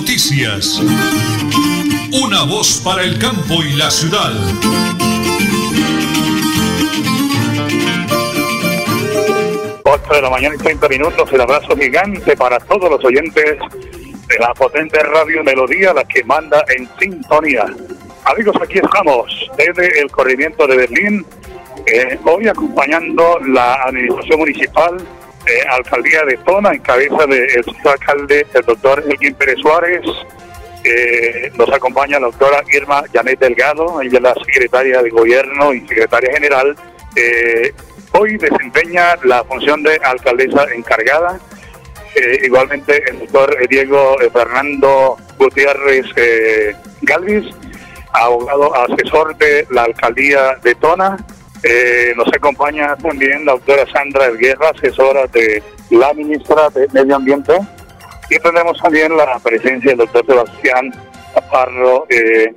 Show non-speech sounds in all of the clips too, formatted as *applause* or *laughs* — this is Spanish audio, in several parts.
Noticias. Una voz para el campo y la ciudad. Ocho de la mañana y 30 minutos. El abrazo gigante para todos los oyentes de la potente radio Melodía, la que manda en sintonía. Amigos, aquí estamos desde el corrimiento de Berlín, eh, hoy acompañando la administración municipal eh, alcaldía de Tona, en cabeza del señor alcalde, el doctor Elgin Pérez Suárez. Eh, nos acompaña la doctora Irma Janet Delgado, ella es la secretaria de Gobierno y secretaria general. Eh, hoy desempeña la función de alcaldesa encargada. igualmente el doctor Diego Fernando Gutiérrez Galvis, abogado asesor de la alcaldía de Tona eh, nos acompaña también la doctora Sandra Guerra, asesora de la ministra de Medio Ambiente. Y tenemos también la presencia del doctor Sebastián Aparro eh,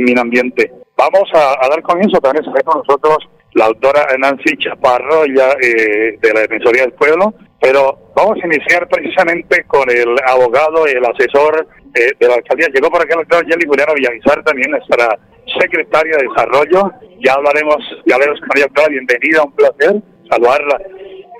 Medio Ambiente. Vamos a, dar comienzo, también está con nosotros la doctora Nancy Chaparro, ya eh, de la Defensoría del Pueblo, pero vamos a iniciar precisamente con el abogado y el asesor eh, de la alcaldía. Llegó por acá la doctora Jelly Juliana Villavizar, también nuestra secretaria de Desarrollo. Ya hablaremos, ya hablaremos con ella, doctora. Bienvenida, un placer saludarla.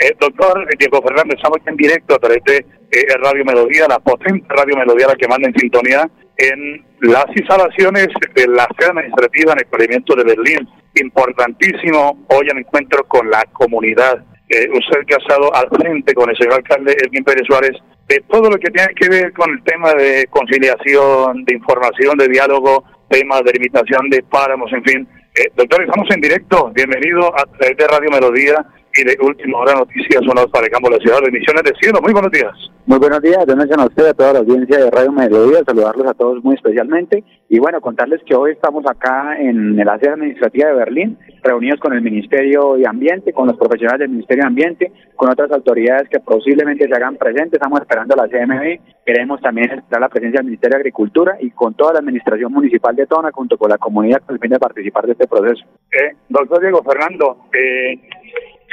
Eh, doctor Diego Fernández, estamos en directo a través de eh, Radio Melodía, la potente Radio Melodía, la que manda en sintonía en las instalaciones de la sede administrativa en el Parlamento de Berlín. Importantísimo hoy el encuentro con la comunidad. Eh, usted que ha estado al frente con el señor alcalde Elvin Pérez Suárez de todo lo que tiene que ver con el tema de conciliación, de información, de diálogo, temas de limitación de páramos, en fin. Eh, doctor, estamos en directo. Bienvenido a través de Radio Melodía y de Última Hora Noticias, una para el campo de la ciudad de Misiones de Cielo. Muy buenos días. Muy buenos días, buenos a usted, a toda la audiencia de Radio Melodía, saludarlos a todos muy especialmente y bueno, contarles que hoy estamos acá en el área administrativa de Berlín, reunidos con el Ministerio de Ambiente, con los profesionales del Ministerio de Ambiente, con otras autoridades que posiblemente se hagan presentes, estamos esperando a la CMB, queremos también esperar la presencia del Ministerio de Agricultura y con toda la administración municipal de Tona, junto con la comunidad, con el fin de participar de este proceso. Eh, doctor Diego Fernando, eh,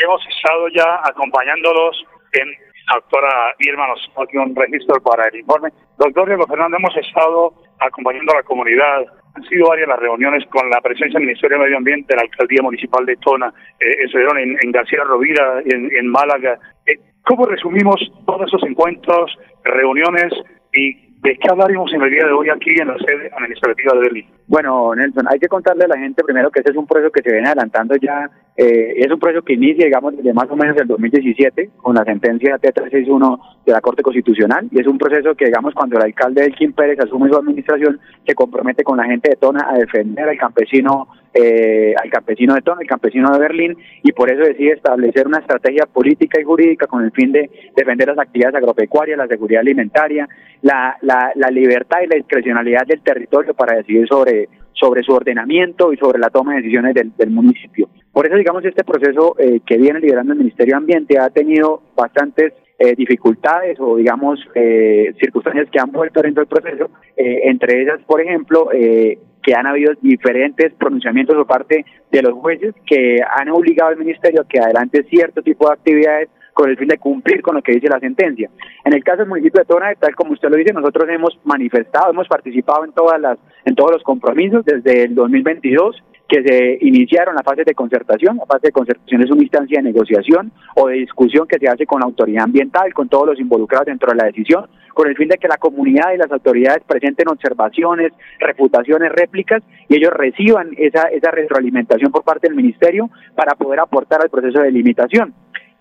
hemos estado ya acompañándolos en doctora Irma nos aquí un registro para el informe. Doctor Diego Fernando, hemos estado acompañando a la comunidad. Han sido varias las reuniones con la presencia del Ministerio de Medio Ambiente, la Alcaldía Municipal de Tona, eh, en, en, García Rovira, en, en Málaga. Eh, ¿Cómo resumimos todos esos encuentros, reuniones y ¿De qué hablaremos en el día de hoy aquí en la sede administrativa de Berlín? Bueno, Nelson, hay que contarle a la gente primero que este es un proceso que se viene adelantando ya, eh, es un proceso que inicia, digamos, desde más o menos el 2017 con la sentencia T361 de la Corte Constitucional y es un proceso que, digamos, cuando el alcalde Elkin Pérez asume su administración, se compromete con la gente de Tona a defender al campesino eh, al campesino de Tona, el campesino de Berlín, y por eso decide establecer una estrategia política y jurídica con el fin de defender las actividades agropecuarias, la seguridad alimentaria, la, la, la libertad y la discrecionalidad del territorio para decidir sobre, sobre su ordenamiento y sobre la toma de decisiones del, del municipio. Por eso, digamos, este proceso eh, que viene liderando el Ministerio de Ambiente ha tenido bastantes eh, dificultades o, digamos, eh, circunstancias que han vuelto dentro del proceso, eh, entre ellas, por ejemplo, eh, que han habido diferentes pronunciamientos por parte de los jueces que han obligado al ministerio a que adelante cierto tipo de actividades con el fin de cumplir con lo que dice la sentencia. En el caso del municipio de Tona, tal como usted lo dice, nosotros hemos manifestado, hemos participado en todas las en todos los compromisos desde el 2022 que se iniciaron las fases de concertación. La fase de concertación es una instancia de negociación o de discusión que se hace con la autoridad ambiental, con todos los involucrados dentro de la decisión, con el fin de que la comunidad y las autoridades presenten observaciones, refutaciones, réplicas y ellos reciban esa, esa retroalimentación por parte del ministerio para poder aportar al proceso de limitación.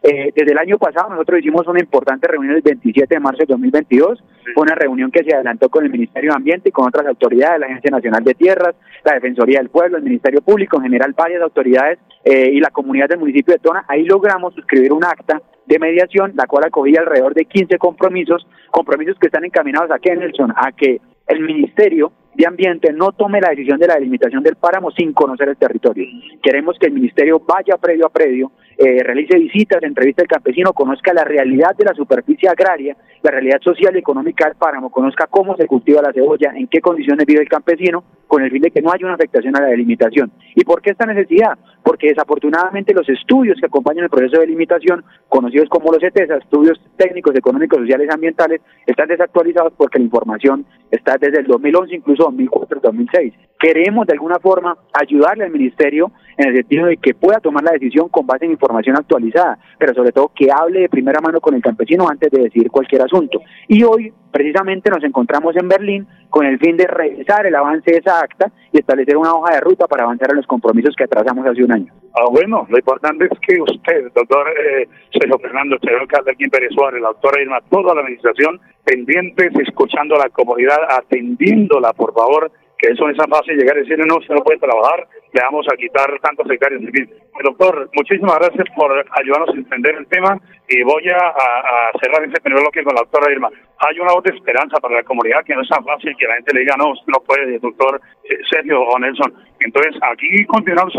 Eh, desde el año pasado nosotros hicimos una importante reunión el 27 de marzo de 2022, fue una reunión que se adelantó con el Ministerio de Ambiente y con otras autoridades, la Agencia Nacional de Tierras, la Defensoría del Pueblo, el Ministerio Público, en general varias autoridades eh, y la comunidad del municipio de Tona. Ahí logramos suscribir un acta de mediación, la cual acogía alrededor de 15 compromisos, compromisos que están encaminados a qué, Nelson, a que el Ministerio de Ambiente no tome la decisión de la delimitación del páramo sin conocer el territorio. Queremos que el Ministerio vaya predio a predio, eh, realice visitas, entrevista al campesino, conozca la realidad de la superficie agraria, la realidad social y económica del páramo, conozca cómo se cultiva la cebolla, en qué condiciones vive el campesino, con el fin de que no haya una afectación a la delimitación. ¿Y por qué esta necesidad? Porque desafortunadamente los estudios que acompañan el proceso de delimitación, conocidos como los ETESA, estudios técnicos, económicos, sociales ambientales, están desactualizados porque la información está desde el 2011, incluso 2004, 2006. Queremos de alguna forma ayudarle al Ministerio en el sentido de que pueda tomar la decisión con base en información actualizada, pero sobre todo que hable de primera mano con el campesino antes de decidir cualquier asunto. Y hoy precisamente nos encontramos en Berlín con el fin de revisar el avance de esa acta y establecer una hoja de ruta para avanzar en los compromisos que atrasamos hace un año. Ah, bueno, lo importante es que usted, doctor eh, Sergio Fernando, señor alcalde aquí Pérez Suárez, la doctora Irma, toda la administración, pendientes, escuchando la comunidad, atendiéndola, por favor, eso es tan fácil llegar y decir, no, usted no puede trabajar, le vamos a quitar tantos hectáreas. Fin. Doctor, muchísimas gracias por ayudarnos a entender el tema y voy a, cerrar este primer bloque con la doctora Irma. Hay una voz de esperanza para la comunidad que no es tan fácil que la gente le diga, no, no puede, doctor eh, Sergio o Nelson. Entonces, aquí continuamos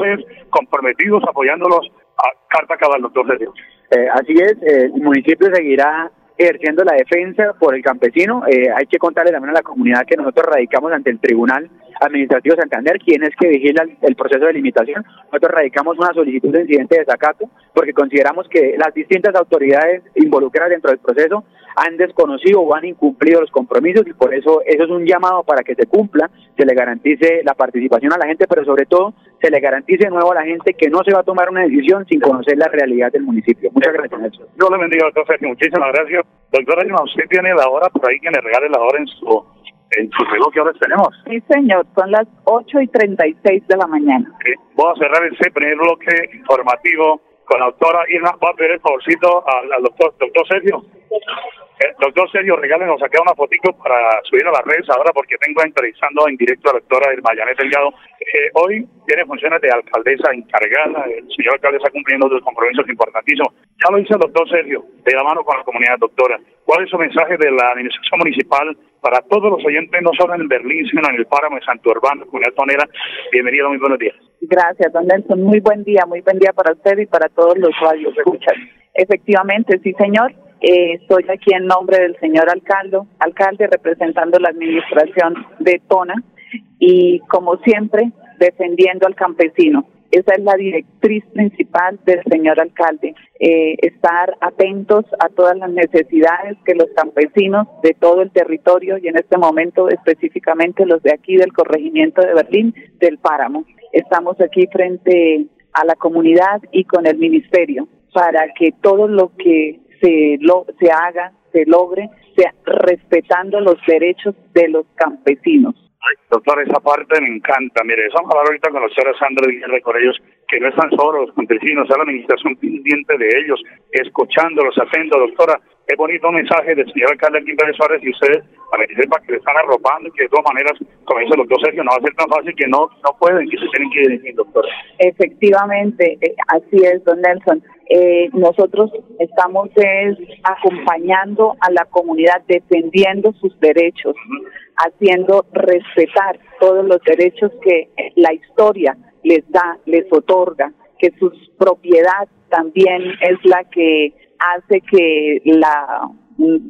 comprometidos apoyándolos a carta cabal, doctor Sergio. Eh, así es, el municipio seguirá ejerciendo la defensa por el campesino. Eh, hay que contarle también a la comunidad que nosotros radicamos ante el Tribunal Administrativo Santander, quien es que vigila el, proceso de limitación. Nosotros radicamos una solicitud de incidente de desacato porque consideramos que las distintas autoridades involucradas dentro del proceso han desconocido o han incumplido los compromisos y por eso eso es un llamado para que se cumpla, se le garantice la participación a la gente, pero sobre todo se le garantice de nuevo a la gente que no se va a tomar una decisión sin conocer la realidad del municipio. Muchas gracias, Nelson. Yo le bendiga, doctor Sergio. Muchísimas gracias. Doctora usted tiene la hora por ahí que le regale la hora en su en su reloj que ahora tenemos. Sí, señor, son las 8 y 36 de la mañana. Voy a cerrar ese primer bloque informativo con la doctora Irma. Va a pedir el favorcito al, al doctor, doctor Sergio. Eh, doctor Sergio, regálenos acá una fotito para subir a las redes ahora porque tengo entrevistando en directo a la doctora Irma Janet Delgado. Eh, hoy tiene funciones de alcaldesa encargada, el señor alcalde está cumpliendo otros compromisos importantísimos. Ya lo dice el doctor Sergio, de la mano con la comunidad doctora. ¿Cuál es su mensaje de la administración municipal para todos los oyentes, no solo en Berlín, sino en el páramo de Santo Urbano, comunidad tonera? Bienvenido, muy buenos días. Gracias, don Nelson. Muy buen día, muy buen día para usted y para todos los usuarios. Escuchan. Efectivamente, sí, señor. Eh, estoy aquí en nombre del señor alcalde, alcalde representando la administración de Tona y como siempre defendiendo al campesino. Esa es la directriz principal del señor alcalde, eh, estar atentos a todas las necesidades que los campesinos de todo el territorio y en este momento específicamente los de aquí del corregimiento de Berlín, del páramo. Estamos aquí frente a la comunidad y con el ministerio para que todo lo que se, lo, se haga, se logre, sea respetando los derechos de los campesinos. doctor, esa parte me encanta. Mire, vamos a hablar ahorita con la señora Sandra Guillermo con ellos, que no están solos los campesinos, es la administración pendiente de ellos, escuchándolos, atento, doctora. Es bonito mensaje del señor alcalde en Suárez y ustedes para que sepan que le están arropando y que de todas maneras, como dice el doctor Sergio, no va a ser tan fácil que no, no pueden, que se tienen que ir, doctor. Efectivamente, eh, así es, don Nelson. Eh, nosotros estamos acompañando a la comunidad, defendiendo sus derechos, haciendo respetar todos los derechos que la historia les da, les otorga, que su propiedad también es la que hace que la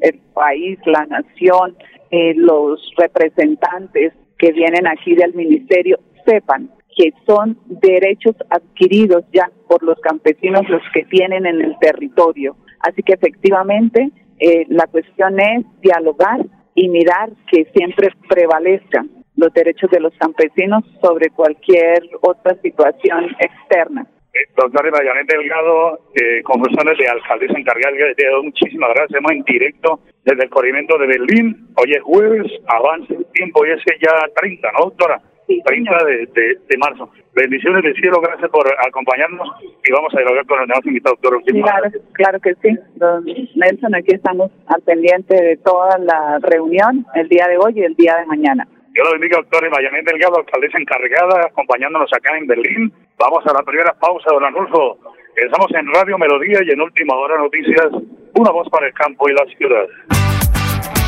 el país, la nación, eh, los representantes que vienen aquí del ministerio sepan que son derechos adquiridos ya por los campesinos los que tienen en el territorio. Así que efectivamente eh, la cuestión es dialogar y mirar que siempre prevalezcan los derechos de los campesinos sobre cualquier otra situación externa. Eh, doctor Ibayanet Delgado, eh, de alcaldesa encargada de muchísimas gracias. Hemos en directo desde el corrimiento de Berlín. Hoy es jueves, avance el tiempo y ese ya 30, ¿no, doctora? 30 de, de, marzo. Bendiciones del cielo, gracias por acompañarnos y vamos a dialogar con los demás invitados. Claro, claro que sí. Don Nelson, aquí estamos al pendiente de toda la reunión el día de hoy y el día de mañana. Yo lo bendiga, doctor Mayanet Delgado, alcaldesa encargada, acompañándonos acá en Berlín. Vamos a la primera pausa, don Arnulfo. Estamos en Radio Melodía y en Última Hora Noticias, una voz para el campo y la ciudad.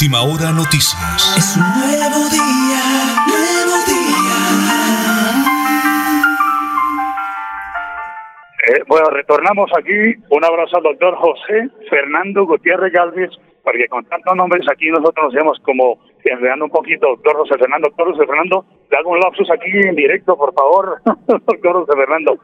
Última hora noticias. Es un nuevo día, nuevo día. Eh, bueno, retornamos aquí. Un abrazo al doctor José Fernando Gutiérrez Galvez, porque con tantos nombres aquí nosotros nos vemos como enredando un poquito, doctor José Fernando. Doctor José Fernando, le hago un lapsus aquí en directo, por favor. *laughs* doctor José Fernando.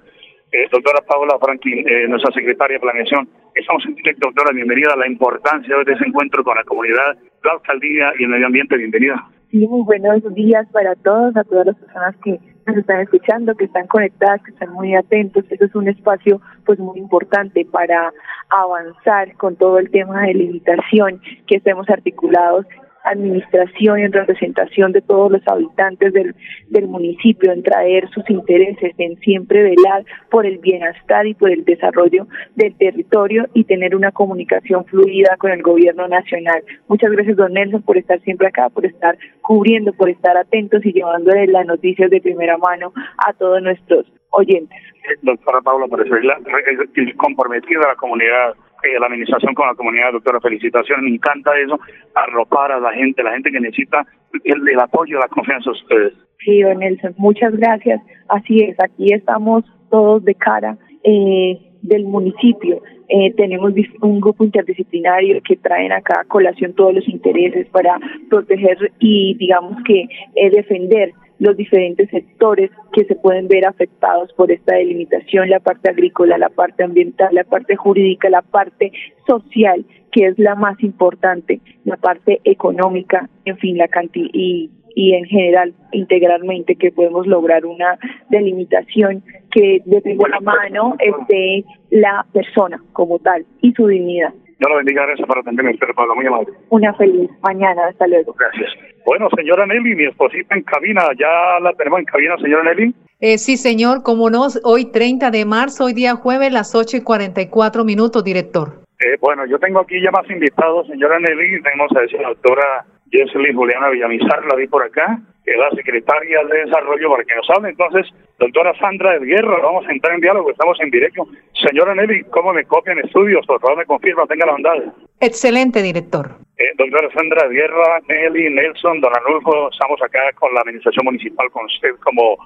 Eh, doctora Paula Franklin, eh, nuestra secretaria de planeación. Estamos en directo, doctora. Bienvenida a la importancia de este encuentro con la comunidad, la alcaldía y el medio ambiente. Bienvenida. Sí, muy buenos días para todos, a todas las personas que nos están escuchando, que están conectadas, que están muy atentos. Este es un espacio pues muy importante para avanzar con todo el tema de limitación, que estemos articulados administración y en representación de todos los habitantes del, del municipio, en traer sus intereses, en siempre velar por el bienestar y por el desarrollo del territorio y tener una comunicación fluida con el gobierno nacional. Muchas gracias, don Nelson, por estar siempre acá, por estar cubriendo, por estar atentos y llevándole las noticias de primera mano a todos nuestros oyentes. Doctora Paula, es la, comprometida a la comunidad eh, la administración con la comunidad, doctora, felicitaciones, me encanta eso, arropar a la gente, la gente que necesita el, apoyo, la confianza de ustedes. Sí, don Nelson, muchas gracias. Así es, aquí estamos todos de cara eh, del municipio. Eh, tenemos un grupo interdisciplinario que traen acá a colación todos los intereses para proteger y, digamos que, defender los diferentes sectores que se pueden ver afectados por esta delimitación, la parte agrícola, la parte ambiental, la parte jurídica, la parte social, que es la más importante, la parte económica, en fin, la cantidad y y en general integralmente que podemos lograr una delimitación que de primera mano esté la persona como tal y su dignidad. Dios lo bendiga, gracias por atenderme, doctora Paula, muy amable. Una feliz mañana, hasta luego. Gracias. Bueno, señora Nelly, mi esposita en cabina, ya la tenemos en cabina, señora Nelly. Eh, sí, señor, como no, hoy 30 de marzo, hoy día jueves, las 8 y 44 minutos, director. Eh, bueno, yo tengo aquí ya más invitados, señora Nelly, tenemos a decir la doctora Jesely Juliana Villamizar, la vi por acá, que es la secretaria de Desarrollo para que nos hable. Entonces, doctora Sandra de Guerra, vamos a entrar en diálogo, estamos en directo. Señora Nelly, ¿cómo me copian estudios? Por favor, me confirma, tenga la bondad. Excelente, director. Eh, doctora Sandra Guerra, Nelly, Nelson, don Anulfo, estamos acá con la Administración Municipal, con usted como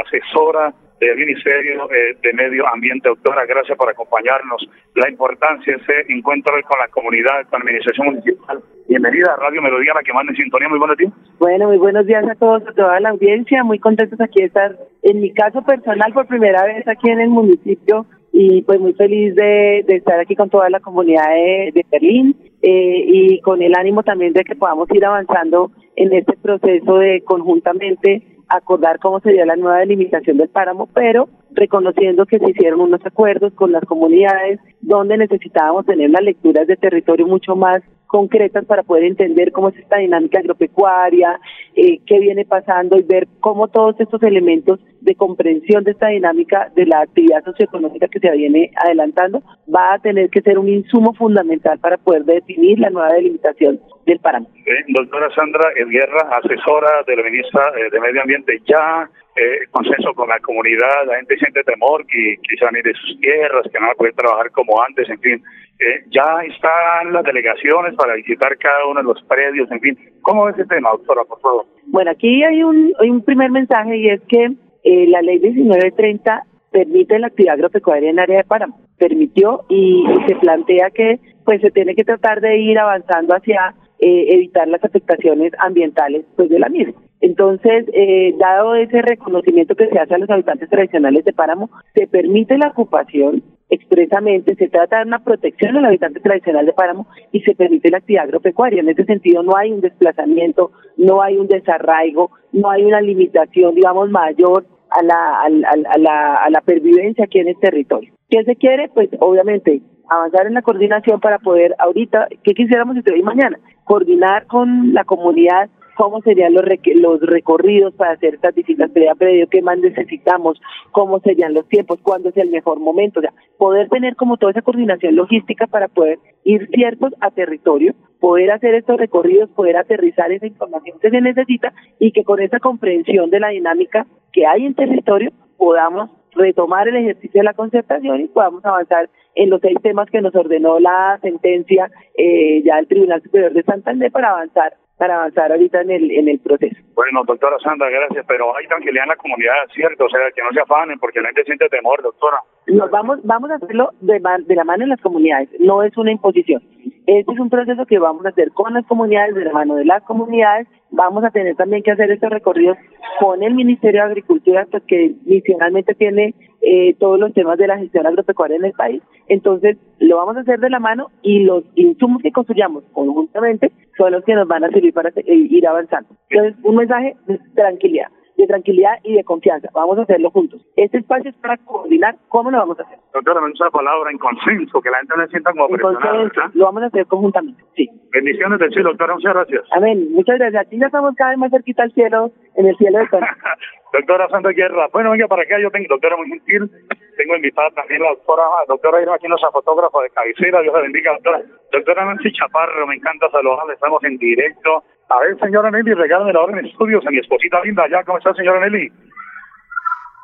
asesora del Ministerio eh, de Medio Ambiente. Doctora, gracias por acompañarnos. La importancia de ese encuentro con la comunidad, con la Administración Municipal. Bienvenida a Radio Melodía, la que manda en sintonía. Muy buenos días. Bueno, muy buenos días a todos, a toda la audiencia. Muy contentos aquí de estar, en mi caso personal, por primera vez aquí en el municipio y pues muy feliz de, estar aquí con toda la comunidad de, de Berlín eh, y con el ánimo también de que podamos ir avanzando en este proceso de conjuntamente acordar cómo sería la nueva delimitación del páramo, pero reconociendo que se hicieron unos acuerdos con las comunidades donde necesitábamos tener las lecturas de territorio mucho más concretas para poder entender cómo es esta dinámica agropecuaria, eh, qué viene pasando y ver cómo todos estos elementos de comprensión de esta dinámica de la actividad socioeconómica que se viene adelantando va a tener que ser un insumo fundamental para poder definir la nueva delimitación del páramo. doctora Sandra Guerra, asesora de la ministra eh, de Medio Ambiente, ya eh, consenso con la comunidad, la gente siente temor que quizá ni de sus tierras, que no va a poder trabajar como antes, en fin. Eh, ya están las delegaciones para visitar cada uno de los predios, en fin. ¿Cómo es ese tema, doctora, por favor? Bueno, aquí hay un, hay un primer mensaje y es que eh, la ley 1930 permite la actividad agropecuaria en área de páramo. Permitió y, se plantea que pues se tiene que tratar de ir avanzando hacia eh, evitar las afectaciones ambientales pues de la misma. Entonces, eh, dado ese reconocimiento que se hace a los habitantes tradicionales de Páramo, se permite la ocupación expresamente, se trata de una protección al habitante tradicional de Páramo y se permite la actividad agropecuaria. En ese sentido, no hay un desplazamiento, no hay un desarraigo, no hay una limitación, digamos, mayor a la, a, la, a la pervivencia aquí en el territorio. ¿Qué se quiere? Pues obviamente avanzar en la coordinación para poder ahorita, ¿qué quisiéramos entre hoy y mañana? Coordinar con la comunidad cómo serían los, los recorridos para hacer estas visitas predio qué más necesitamos, cómo serían los tiempos, cuándo es el mejor momento, o sea, poder tener como toda esa coordinación logística para poder ir ciertos a territorio, poder hacer estos recorridos, poder aterrizar esa información que se necesita y que con esa comprensión de la dinámica que hay en territorio podamos retomar el ejercicio de la concertación y podamos avanzar en los seis temas que nos ordenó la sentencia eh, ya del Tribunal Superior de Santander para avanzar para avanzar ahorita en el, en el proceso. Bueno, doctora Sandra, gracias, pero hay tranquilidad en la comunidad, ¿cierto? O sea, que no se afanen porque la gente siente temor, doctora. Nos vamos, vamos a hacerlo de, de la mano en las comunidades, no es una imposición. Este es un proceso que vamos a hacer con las comunidades, de la mano de las comunidades. Vamos a tener también que hacer estos recorridos con el Ministerio de Agricultura, pues, que adicionalmente tiene eh, todos los temas de la gestión agropecuaria en el país. Entonces, lo vamos a hacer de la mano y los insumos que construyamos conjuntamente son los que nos van a servir para eh, ir avanzando. Entonces, un mensaje de tranquilidad de tranquilidad y de confianza. Vamos a hacerlo juntos. Este espacio es para coordinar cómo lo vamos a hacer. Doctora, me usa la palabra en consenso, que la gente no se sienta como presionada. Lo vamos a hacer conjuntamente, sí. Bendiciones del cielo, doctora, muchas gracias. Amén, muchas gracias. Aquí ya estamos cada vez más cerquita al cielo, en el cielo de *laughs* doctora Santa Guerra, bueno, venga para acá, yo tengo, doctora muy gentil, tengo invitada también la doctora, doctora Irma Quinosa, fotógrafa de cabecera, Dios la bendiga, doctora. Doctora Nancy Chaparro, me encanta saludarla, estamos en directo. A ver, señora Nelly, regálame la hora en estudios a mi esposita linda allá, ¿cómo está, señora Nelly?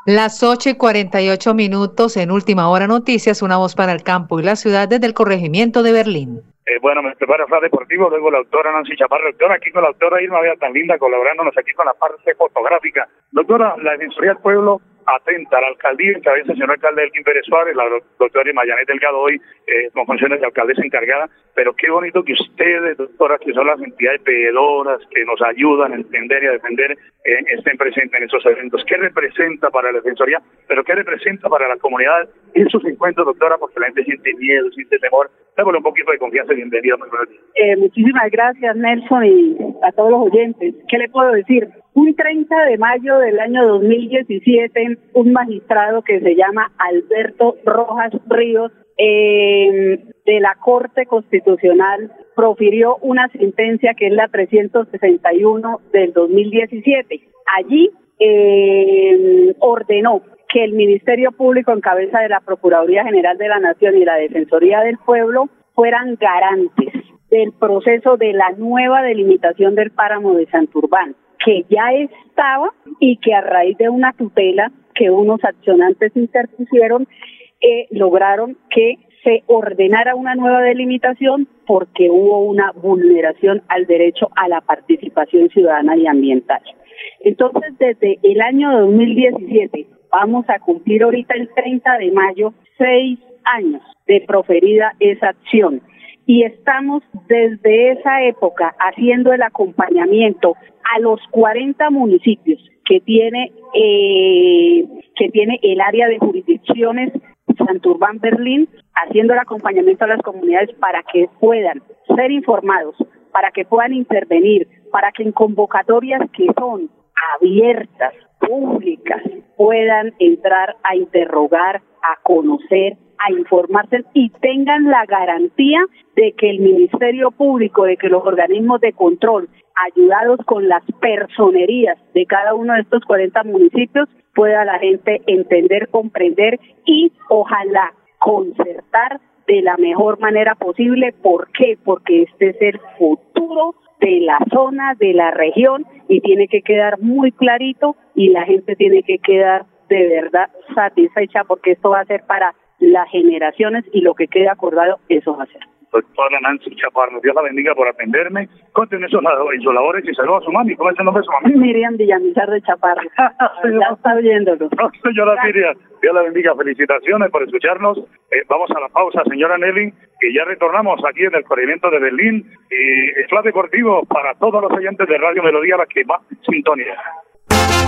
Las 8 y 48 minutos en Última Hora Noticias, una voz para el campo y la ciudad desde el corregimiento de Berlín. Eh, bueno, me prepara Fla Deportivo, luego la doctora Nancy Chaparro. Doctora, aquí con la doctora Irma Vía tan linda, colaborándonos aquí con la parte fotográfica. Doctora, la Defensoría del Pueblo atenta a la alcaldía, encabeza el señor alcalde Elkin Pérez Suárez, la doctora Mayanet Delgado hoy eh, con funciones de alcaldesa encargada, pero qué bonito que ustedes, doctoras, que son las entidades pedidoras, que nos ayudan a entender y a defender, eh, estén presentes en esos eventos. ¿Qué representa para la Defensoría, pero qué representa para la comunidad esos encuentros, doctora? Porque la gente siente miedo, siente temor. Démosle un poquito de confianza y bienvenida. Eh, muchísimas gracias, Nelson, y a todos los oyentes. ¿Qué le puedo decir? Un 30 de mayo del año 2017, un magistrado que se llama Alberto Rojas Ríos eh, de la Corte Constitucional profirió una sentencia que es la 361 del 2017. Allí eh, ordenó que el Ministerio Público en cabeza de la Procuraduría General de la Nación y la Defensoría del Pueblo fueran garantes del proceso de la nueva delimitación del páramo de Santurbán que ya estaba y que a raíz de una tutela que unos accionantes interpusieron, eh, lograron que se ordenara una nueva delimitación porque hubo una vulneración al derecho a la participación ciudadana y ambiental. Entonces, desde el año 2017, vamos a cumplir ahorita el 30 de mayo, seis años de proferida esa acción. Y estamos desde esa época haciendo el acompañamiento a los 40 municipios que tiene eh, que tiene el área de jurisdicciones Santurbán Berlín, haciendo el acompañamiento a las comunidades para que puedan ser informados, para que puedan intervenir, para que en convocatorias que son abiertas, públicas, puedan entrar a interrogar, a conocer, a informarse y tengan la garantía de que el Ministerio Público, de que los organismos de control, ayudados con las personerías de cada uno de estos 40 municipios, pueda la gente entender, comprender y ojalá concertar de la mejor manera posible. ¿Por qué? Porque este es el futuro de la zona, de la región y tiene que quedar muy clarito y la gente tiene que quedar de verdad satisfecha porque esto va a ser para las generaciones y lo que quede acordado, eso va a ser. Doctora Nancy Chaparro, Dios la bendiga por atenderme. Conten esos labores y saludos a su mami. ¿Cómo es el nombre de su mami? Miriam Villamizar de Chaparro. *laughs* ya está oyéndolo. No, señora Miriam, Dios la bendiga. Felicitaciones por escucharnos. Eh, vamos a la pausa, señora Nelly, que ya retornamos aquí en el corrimiento de Berlín. Y es deportivo para todos los oyentes de Radio Melodía, la que más sintonía.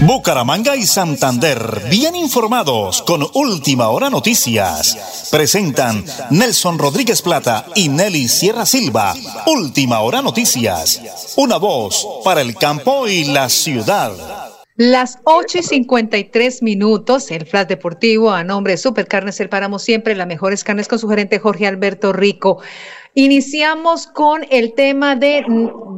Bucaramanga y Santander, bien informados con Última Hora Noticias. Presentan Nelson Rodríguez Plata y Nelly Sierra Silva. Última Hora Noticias. Una voz para el campo y la ciudad. Las 8 y 53 minutos, el Flash Deportivo a nombre de Supercarnes El Páramo, siempre las mejores carnes con su gerente Jorge Alberto Rico. Iniciamos con el tema de,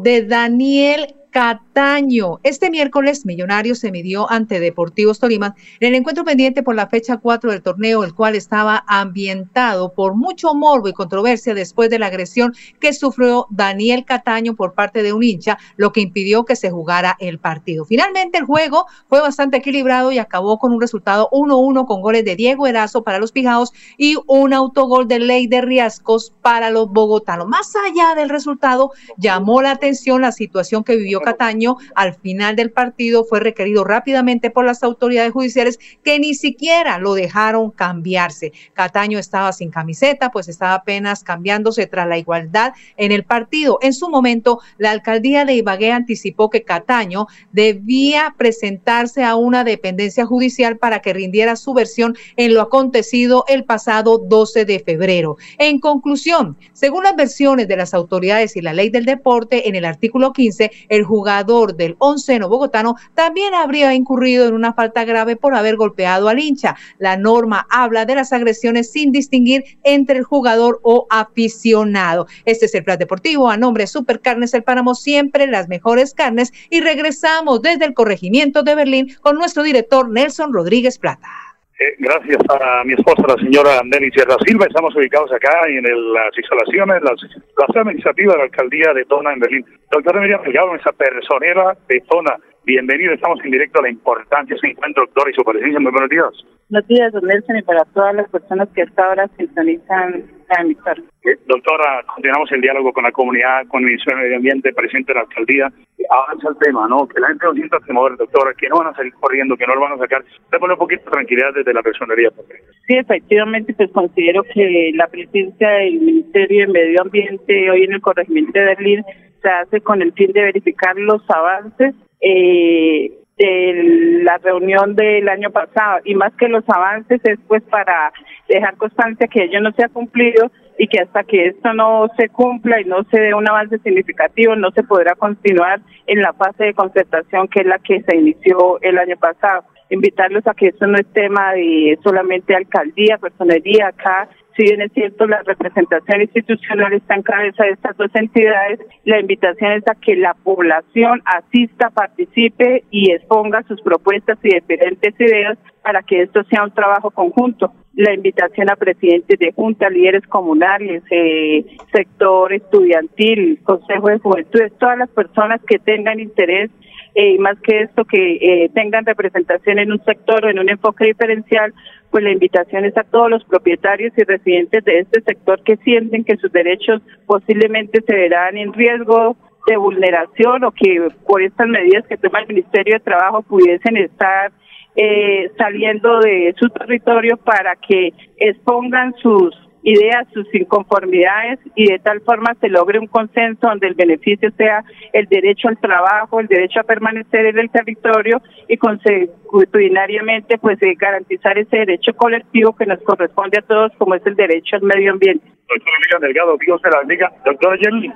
de Daniel Cataño. Este miércoles, Millonarios se midió ante Deportivos Tolima en el encuentro pendiente por la fecha 4 del torneo, el cual estaba ambientado por mucho morbo y controversia después de la agresión que sufrió Daniel Cataño por parte de un hincha, lo que impidió que se jugara el partido. Finalmente, el juego fue bastante equilibrado y acabó con un resultado 1-1 con goles de Diego Erazo para los Pijaos y un autogol de Ley de Riascos para los bogotanos. Más allá del resultado, llamó la atención la situación que vivió Cataño al final del partido fue requerido rápidamente por las autoridades judiciales que ni siquiera lo dejaron cambiarse. Cataño estaba sin camiseta, pues estaba apenas cambiándose tras la igualdad en el partido. En su momento, la alcaldía de Ibagué anticipó que Cataño debía presentarse a una dependencia judicial para que rindiera su versión en lo acontecido el pasado 12 de febrero. En conclusión, según las versiones de las autoridades y la ley del deporte, en el artículo 15, el jugador del onceno bogotano también habría incurrido en una falta grave por haber golpeado al hincha. La norma habla de las agresiones sin distinguir entre el jugador o aficionado. Este es el plan deportivo a nombre de Supercarnes El Páramo, siempre las mejores carnes y regresamos desde el corregimiento de Berlín con nuestro director Nelson Rodríguez Plata. Eh, gracias a mi esposa, la señora Nelly Sierra Silva. Estamos ubicados acá en las instalaciones, la sede administrativa de la alcaldía de Tona en Berlín. Doctora Miriam Delgado, nuestra personera de Tona. Bienvenido, estamos en directo a la importancia de ese encuentro, doctor, y su presencia. Muy buenos días. Buenos días, don Nelson, y para todas las personas que hasta ahora sintonizan la emisora. Eh, doctora, continuamos el diálogo con la comunidad, con el Ministerio de Medio Ambiente, presidente de la alcaldía. Avanza el tema, ¿no? Que la gente no sienta temor, doctora, que no van a salir corriendo, que no lo van a sacar. Le pone un poquito de tranquilidad desde la personería. Porque... Sí, efectivamente, pues considero que la presencia del Ministerio de Medio Ambiente hoy en el corregimiento de Berlín se hace con el fin de verificar los avances eh, de la reunión del año pasado y más que los avances es pues para dejar constancia que ello no se ha cumplido y que hasta que esto no se cumpla y no se dé un avance significativo no se podrá continuar en la fase de concertación que es la que se inició el año pasado. Invitarlos a que esto no es tema de solamente alcaldía, personería, acá si bien es cierto, la representación institucional está en cabeza de estas dos entidades, la invitación es a que la población asista, participe y exponga sus propuestas y diferentes ideas para que esto sea un trabajo conjunto. La invitación a presidentes de junta, líderes comunales, eh, sector estudiantil, consejo de juventud, todas las personas que tengan interés eh, más que esto, que eh, tengan representación en un sector o en un enfoque diferencial, pues la invitación es a todos los propietarios y residentes de este sector que sienten que sus derechos posiblemente se verán en riesgo de vulneración o que por estas medidas que toma el Ministerio de Trabajo pudiesen estar eh, saliendo de su territorio para que expongan sus ideas, sus inconformidades y de tal forma se logre un consenso donde el beneficio sea el derecho al trabajo, el derecho a permanecer en el territorio y consuetudinariamente pues eh, garantizar ese derecho colectivo que nos corresponde a todos como es el derecho al medio ambiente. Doctora Delgado, Dios se bendiga. Doctora Jenny,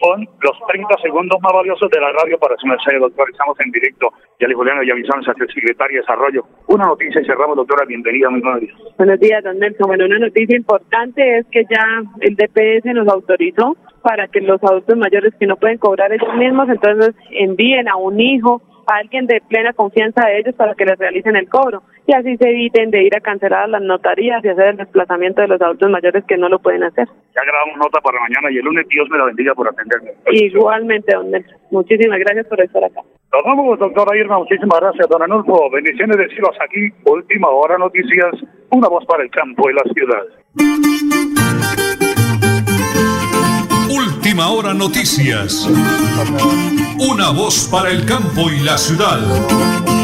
son los 30 segundos más valiosos de la radio para su mensaje, doctor. Estamos en directo. Yali Juliano avisamos el secretario de Desarrollo. Una noticia y cerramos, doctora. Bienvenida, muy buenos días. Buenos días, don Nelson. Bueno, una noticia importante es que ya el DPS nos autorizó para que los adultos mayores que no pueden cobrar ellos mismos, entonces envíen a un hijo a alguien de plena confianza de ellos para que les realicen el cobro y así se eviten de ir a cancelar las notarías y hacer el desplazamiento de los adultos mayores que no lo pueden hacer. Ya grabamos nota para mañana y el lunes Dios me la bendiga por atenderme. Igualmente, don Nelson. Muchísimas gracias por estar acá. Nos vamos, doctora Irma. Muchísimas gracias, don Anulfo. Bendiciones de cielos aquí. Última hora noticias. Una voz para el campo y la ciudad. Última hora noticias. Una voz para el campo y la ciudad.